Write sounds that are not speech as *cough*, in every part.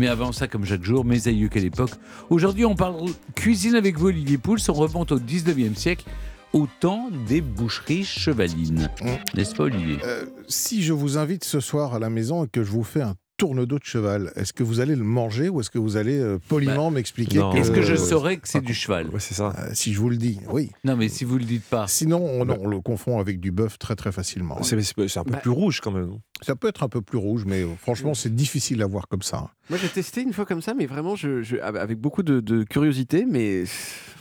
Mais avant ça, comme chaque jour, mes aïeux qu'à l'époque. Aujourd'hui, on parle cuisine avec vous, Olivier Pouls. On remonte au 19e siècle au temps des boucheries chevalines. Mmh. N'est-ce pas, Olivier? Euh, si je vous invite ce soir à la maison et que je vous fais un tourne-dos de cheval, est-ce que vous allez le manger ou est-ce que vous allez euh, poliment m'expliquer non. que... Est-ce que je saurais que c'est du cheval Ouais, c'est ça. Euh, si je vous le dis, oui. Non, mais si vous le dites pas. Sinon, on, non, on le confond avec du bœuf très très facilement. C'est un peu Bah- plus rouge quand même. Ça peut être un peu plus rouge, mais euh, franchement, c'est difficile à voir comme ça. Moi, j'ai testé une fois comme ça, mais vraiment, je, je- avec beaucoup de, de curiosité, mais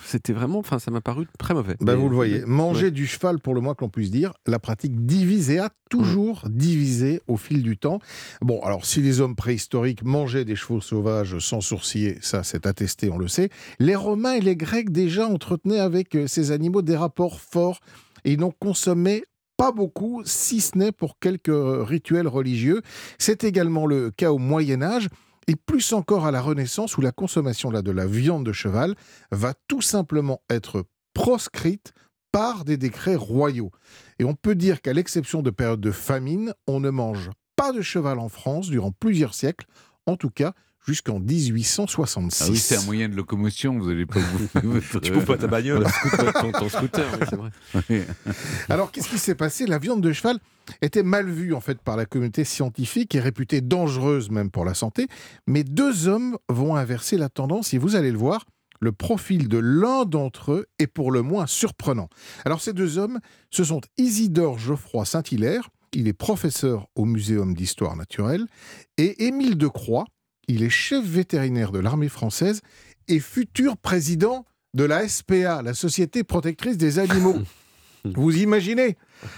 c'était vraiment, enfin, ça m'a paru très mauvais. Ben, vous le voyez, manger Ouais. du cheval, pour le moins que l'on puisse dire, la pratique divise et a toujours divisé au fil du temps. Bon, alors si les hommes préhistoriques mangeaient des chevaux sauvages sans sourciller, ça c'est attesté, on le sait, les Romains et les Grecs déjà entretenaient avec euh, ces animaux des rapports forts et ils n'en consommaient pas beaucoup, si ce n'est pour quelques euh, rituels religieux. C'est également le cas au Moyen Âge. Et plus encore à la Renaissance, où la consommation de la viande de cheval va tout simplement être proscrite par des décrets royaux. Et on peut dire qu'à l'exception de périodes de famine, on ne mange pas de cheval en France durant plusieurs siècles, en tout cas jusqu'en 1866. Ah oui, c'est un moyen de locomotion, vous n'allez pas vous. *laughs* Tu coupes pas ta bagnole. ton, ton scooter, oui, c'est vrai. Alors qu'est-ce qui s'est passé? La viande de cheval était mal vue en fait par la communauté scientifique et réputée dangereuse même pour la santé. Mais deux hommes vont inverser la tendance et vous allez le voir. Le profil de l'un d'entre eux est pour le moins surprenant. Alors ces deux hommes, ce sont Isidore Geoffroy Saint-Hilaire, il est professeur au Muséum d'histoire naturelle, et Émile Decroix, il est chef vétérinaire de l'armée française et futur président de la SPA, la Société protectrice des animaux. *laughs* Vous imaginez?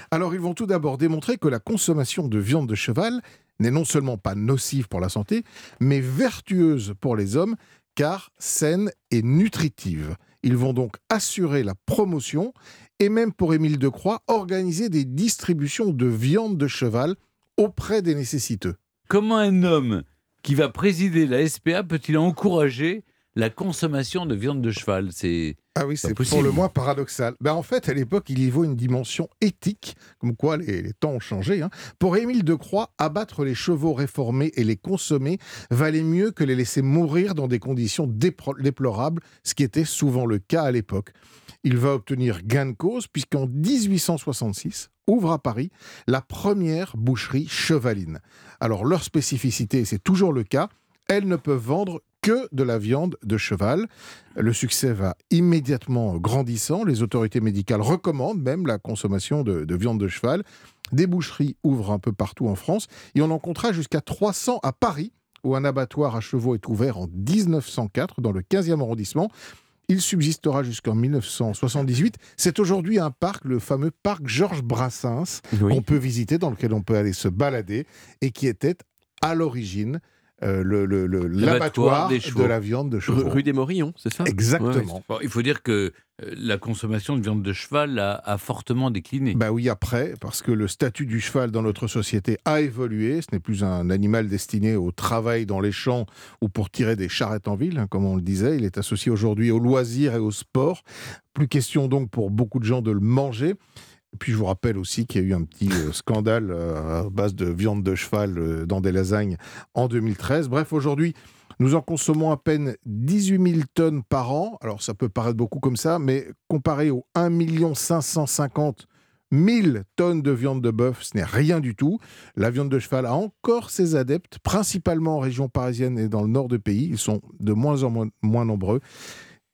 Alors ils vont tout d'abord démontrer que la consommation de viande de cheval n'est non seulement pas nocive pour la santé, mais vertueuse pour les hommes, car saine et nutritive. Ils vont donc assurer la promotion et même pour Émile Decroix, organiser des distributions de viande de cheval auprès des nécessiteux. Comment un homme qui va présider la SPA peut-il encourager la consommation de viande de cheval? C'est Ah oui, c'est pour le moins paradoxal. Ben en fait, à l'époque, il y vaut une dimension éthique, comme quoi les, les temps ont changé. hein. Pour Émile Decroix, abattre les chevaux réformés et les consommer valait mieux que les laisser mourir dans des conditions déplorables, ce qui était souvent le cas à l'époque. Il va obtenir gain de cause, puisqu'en 1866, ouvre à Paris la première boucherie chevaline. Alors, leur spécificité, c'est toujours le cas, elles ne peuvent vendre que de la viande de cheval. Le succès va immédiatement grandissant. Les autorités médicales recommandent même la consommation de, de viande de cheval. Des boucheries ouvrent un peu partout en France et on en comptera jusqu'à 300 à Paris, où un abattoir à chevaux est ouvert en 1904 dans le 15e arrondissement. Il subsistera jusqu'en 1978. C'est aujourd'hui un parc, le fameux parc Georges Brassens, Oui. qu'on peut visiter, dans lequel on peut aller se balader, et qui était à l'origine euh, le- le- le- L'abattoir des de la viande de Rue, chevaux. rue des Morillons, c'est ça? Exactement. Bon, il faut dire que euh, la consommation de viande de cheval a, a fortement décliné. Bah oui, après, parce que le statut du cheval dans notre société a évolué. Ce n'est plus un animal destiné au travail dans les champs ou pour tirer des charrettes en ville, hein, comme on le disait. Il est associé aujourd'hui au loisir et au sport. Plus question donc pour beaucoup de gens de le manger. Et puis je vous rappelle aussi qu'il y a eu un petit euh, scandale euh, à base de viande de cheval euh, dans des lasagnes en 2013. Bref, aujourd'hui, nous en consommons à peine 18 000 tonnes par an. Alors ça peut paraître beaucoup comme ça, mais comparé aux 1 550 000 tonnes de viande de bœuf, ce n'est rien du tout. La viande de cheval a encore ses adeptes, principalement en région parisienne et dans le nord du pays. Ils sont de moins en moins, moins nombreux.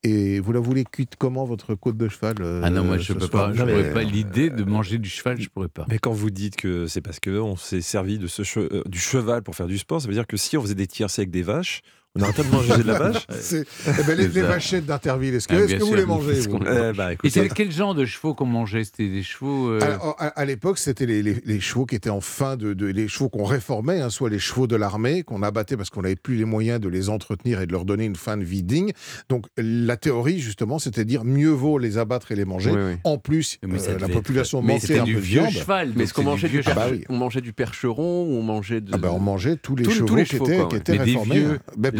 Et vous la voulez cuite comment, votre côte de cheval euh, ah non, moi je ce peux soir pas. Je mais- pourrais pas l'idée de manger du cheval, je pourrais pas. Mais quand vous dites que c'est parce qu'on s'est servi de ce che- euh, du cheval pour faire du sport, ça veut dire que si on faisait des tiercés avec des vaches, on arrêtait de manger de la vache *laughs* eh ben, les, vachettes d'Interville, est-ce que, Ah, est-ce vous les mangez vous Eh bah, Et c'est quel genre de chevaux qu'on mangeait? C'était des chevaux. euh, Alors, à, à l'époque, c'était les, les- les chevaux qui étaient en fin de, de- les chevaux qu'on réformait, hein, soit les chevaux de l'armée qu'on abattait parce qu'on n'avait plus les moyens de les entretenir et de leur donner une fin de vie digne. Donc la théorie, justement, c'était de dire mieux vaut les abattre et les manger. Oui, oui. En plus, Mais euh, la être- population mais manquait un du peu de vieux viande. cheval. Mais est-ce qu'on mangeait, vieux du per- cheval. Oui. on mangeait du percheron ou on mangeait de... Ah ben, on mangeait tous les chevaux qui étaient, réformés.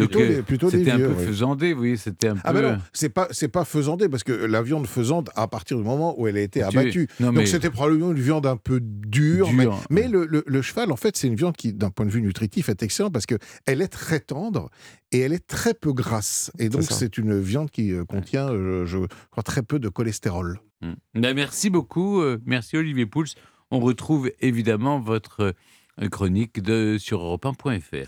Plutôt des, plutôt C'était un peu oui. faisandé, voyez, c'était un Ah peu. ben non, c'est pas c'est pas faisandé parce que la viande faisande à partir du moment où elle a été abattue. Non, mais- Donc c'était probablement une viande un peu dure, mais, Dure, mais ouais. le, le- le cheval en fait c'est une viande qui d'un point de vue nutritif est excellente parce que elle est très tendre et elle est très peu grasse et donc c'est une viande qui euh, contient euh, je crois très peu de cholestérol. Mm. Ben, merci beaucoup. euh, merci Olivier Pouls. On retrouve évidemment votre chronique de, sur europe 1.fr.